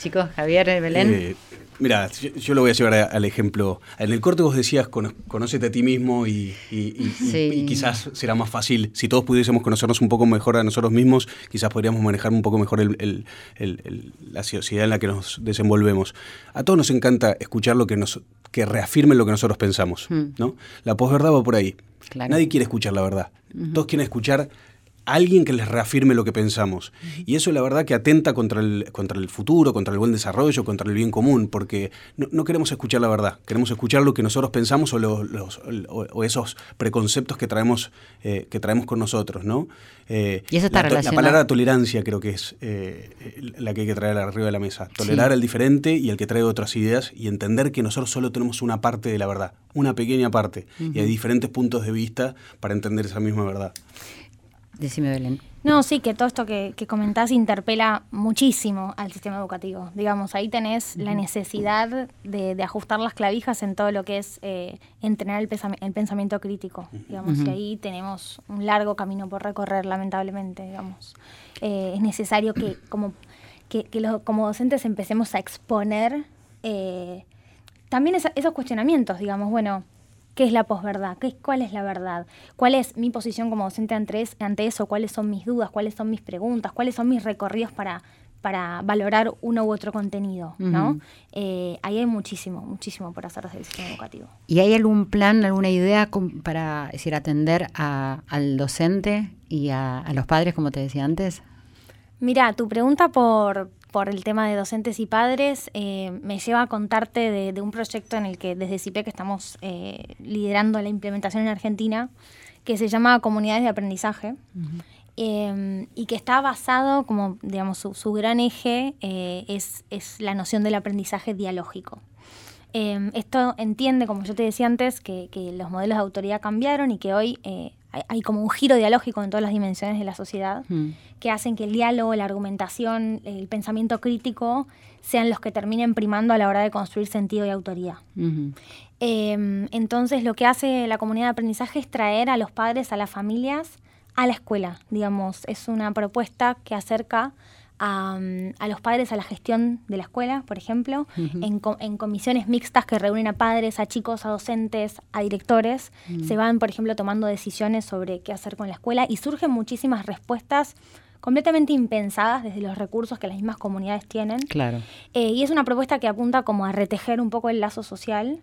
Chicos, Javier, Belén. Eh, mira, yo, yo lo voy a llevar a- al ejemplo. En el corte vos decías, cono- conócete a ti mismo y, y- y- y- Sí. y quizás será más fácil. Si todos pudiésemos conocernos un poco mejor a nosotros mismos, quizás podríamos manejar un poco mejor el- el- el- el- la sociedad en la que nos desenvolvemos. A todos nos encanta escuchar lo que nos que reafirme lo que nosotros pensamos. Hmm. ¿no? La posverdad va por ahí. Claro. Nadie quiere escuchar la verdad. Todos quieren escuchar alguien que les reafirme lo que pensamos. Y eso la verdad que atenta contra el, contra el futuro, contra el buen desarrollo, contra el bien común, porque no, no queremos escuchar la verdad, queremos escuchar lo que nosotros pensamos o, los, los- o- o esos preconceptos que traemos, eh, que traemos con nosotros. ¿no? Eh, Y eso está la, to- la relacionado. palabra tolerancia creo que es eh, la que hay que traer arriba de la mesa. Tolerar Sí. al diferente y al que trae otras ideas y entender que nosotros solo tenemos una parte de la verdad, una pequeña parte, y hay diferentes puntos de vista para entender esa misma verdad. Decime, Belén. No, sí, que todo esto que, que comentás interpela muchísimo al sistema educativo. Digamos, ahí tenés la necesidad de, de ajustar las clavijas en todo lo que es eh, entrenar el, pensami- el pensamiento crítico. Digamos, y ahí tenemos un largo camino por recorrer, lamentablemente. Digamos, Eh, es necesario que como, que, que los- como docentes empecemos a exponer eh, también esa- esos cuestionamientos, digamos, bueno, ¿qué es la posverdad? ¿Qué, ¿Cuál es la verdad? ¿Cuál es mi posición como docente ante, es- ante eso? ¿Cuáles son mis dudas? ¿Cuáles son mis preguntas? ¿Cuáles son mis recorridos para, para valorar uno u otro contenido? ¿no? Eh, ahí hay muchísimo, muchísimo por hacer desde el sistema educativo. ¿Y hay algún plan, alguna idea para es decir, atender a- al docente y a, a los padres, como te decía antes? Mira, tu pregunta por, por el tema de docentes y padres eh, me lleva a contarte de, de un proyecto en el que desde CIPEC estamos eh, liderando la implementación en Argentina, que se llama Comunidades de Aprendizaje. eh, y que está basado, como digamos, su, su gran eje eh, es, es la noción del aprendizaje dialógico. Eh, esto entiende, como yo te decía antes, que, que los modelos de autoridad cambiaron y que hoy eh, hay, hay como un giro dialógico en todas las dimensiones de la sociedad Mm. que hacen que el diálogo, la argumentación, el pensamiento crítico sean los que terminen primando a la hora de construir sentido y autoría. Eh, entonces lo que hace la comunidad de aprendizaje es traer a los padres, a las familias, a la escuela, digamos. Es una propuesta que acerca a, mm, a los padres a la gestión de la escuela, por ejemplo, en, co- en comisiones mixtas que reúnen a padres, a chicos, a docentes, a directores. Se van, por ejemplo, tomando decisiones sobre qué hacer con la escuela y surgen muchísimas respuestas completamente impensadas desde los recursos que las mismas comunidades tienen. Claro. Eh, y es una propuesta que apunta como a retejer un poco el lazo social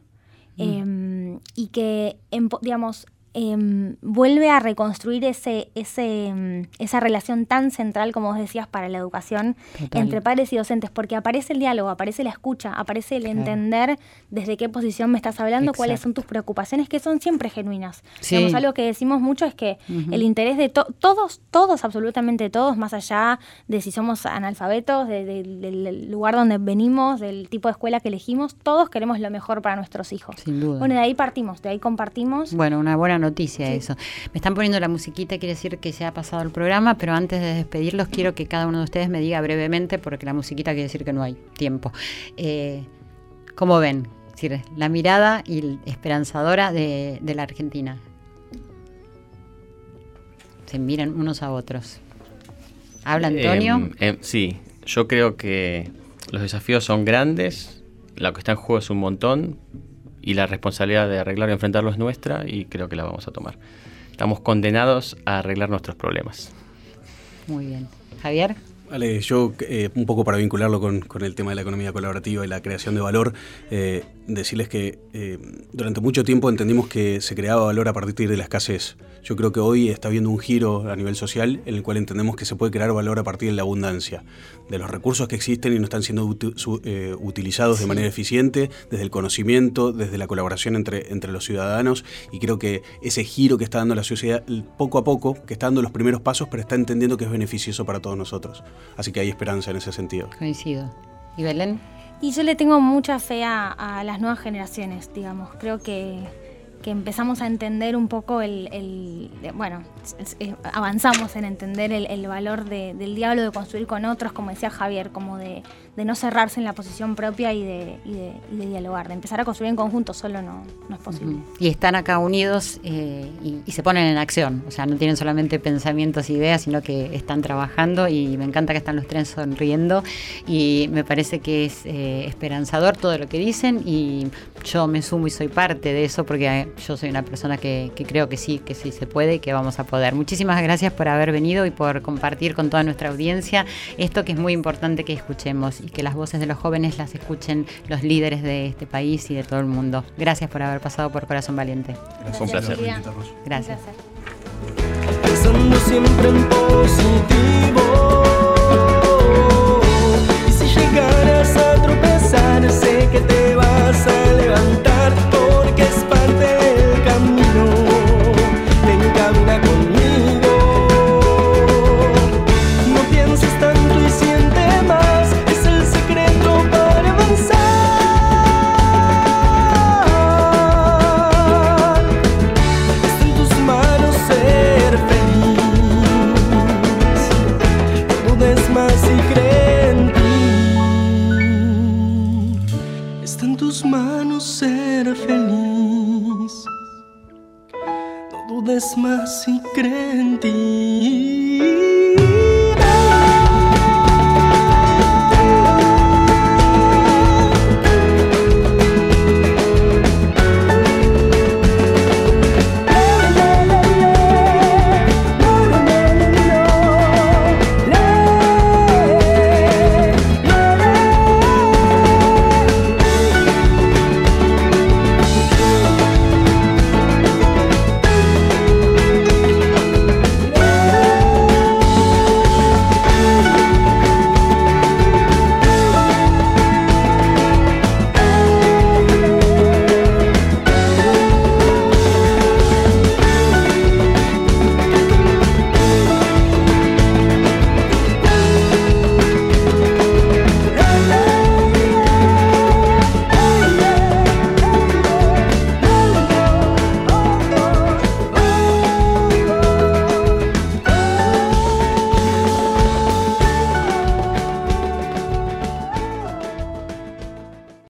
eh, y que, empo- digamos, em, vuelve a reconstruir ese, ese, em, esa relación tan central, como vos decías, para la educación Total. entre padres y docentes, porque aparece el diálogo, aparece la escucha, aparece el Claro. entender desde qué posición me estás hablando, cuáles son tus preocupaciones, que son siempre genuinas. Sí. Digamos, algo que decimos mucho es que el interés de to- todos, todos, absolutamente todos, más allá de si somos analfabetos, de- de- del lugar donde venimos, del tipo de escuela que elegimos, todos queremos lo mejor para nuestros hijos. Sin duda. Bueno, de ahí partimos, de ahí compartimos. Bueno, una buena noticia eso. Me están poniendo la musiquita, quiere decir que se ha pasado el programa, pero antes de despedirlos quiero que cada uno de ustedes me diga brevemente, porque la musiquita quiere decir que no hay tiempo. Eh, ¿Cómo ven? Es decir, la mirada y esperanzadora de, de la Argentina. Se miran unos a otros. Habla Antonio. Em, em, sí, yo creo que los desafíos son grandes, lo que está en juego es un montón y la responsabilidad de arreglar y enfrentarlo es nuestra y creo que la vamos a tomar. Estamos condenados a arreglar nuestros problemas. Muy bien. Javier. Vale, yo eh, un poco para vincularlo con, con el tema de la economía colaborativa y la creación de valor, eh, decirles que eh, durante mucho tiempo entendimos que se creaba valor a partir de la escasez. Yo creo que hoy está habiendo un giro a nivel social en el cual entendemos que se puede crear valor a partir de la abundancia, de los recursos que existen y no están siendo su- eh, utilizados de manera eficiente, desde el conocimiento, desde la colaboración entre, entre los ciudadanos y creo que ese giro que está dando la sociedad poco a poco, que está dando los primeros pasos, pero está entendiendo que es beneficioso para todos nosotros. Así que hay esperanza en ese sentido. Coincido. ¿Y Belén? Y yo le tengo mucha fe a, a las nuevas generaciones, digamos. Creo que, que empezamos a entender un poco el, el- bueno, avanzamos en entender el, el valor de- del diálogo, de construir con otros, como decía Javier, como de, de no cerrarse en la posición propia y de, dialogar, de empezar a construir en conjunto, solo no, no es posible. Y están acá unidos eh, y, se ponen en acción. O sea, no tienen solamente pensamientos e ideas, sino que están trabajando y me encanta que están los tres sonriendo y me parece que es eh, esperanzador todo lo que dicen y yo me sumo y soy parte de eso porque eh, yo soy una persona que creo que sí, que sí se puede y que vamos a poder. Muchísimas gracias por haber venido y por compartir con toda nuestra audiencia esto que es muy importante que escuchemos y que las voces de los jóvenes las escuchen los líderes de este país y de todo el mundo. Gracias por haber pasado por Corazón Valiente. Un placer. Gracias. Un placer. pensando siempre en positivo. Y si llegaras a tropezar, sé que te vas a levantar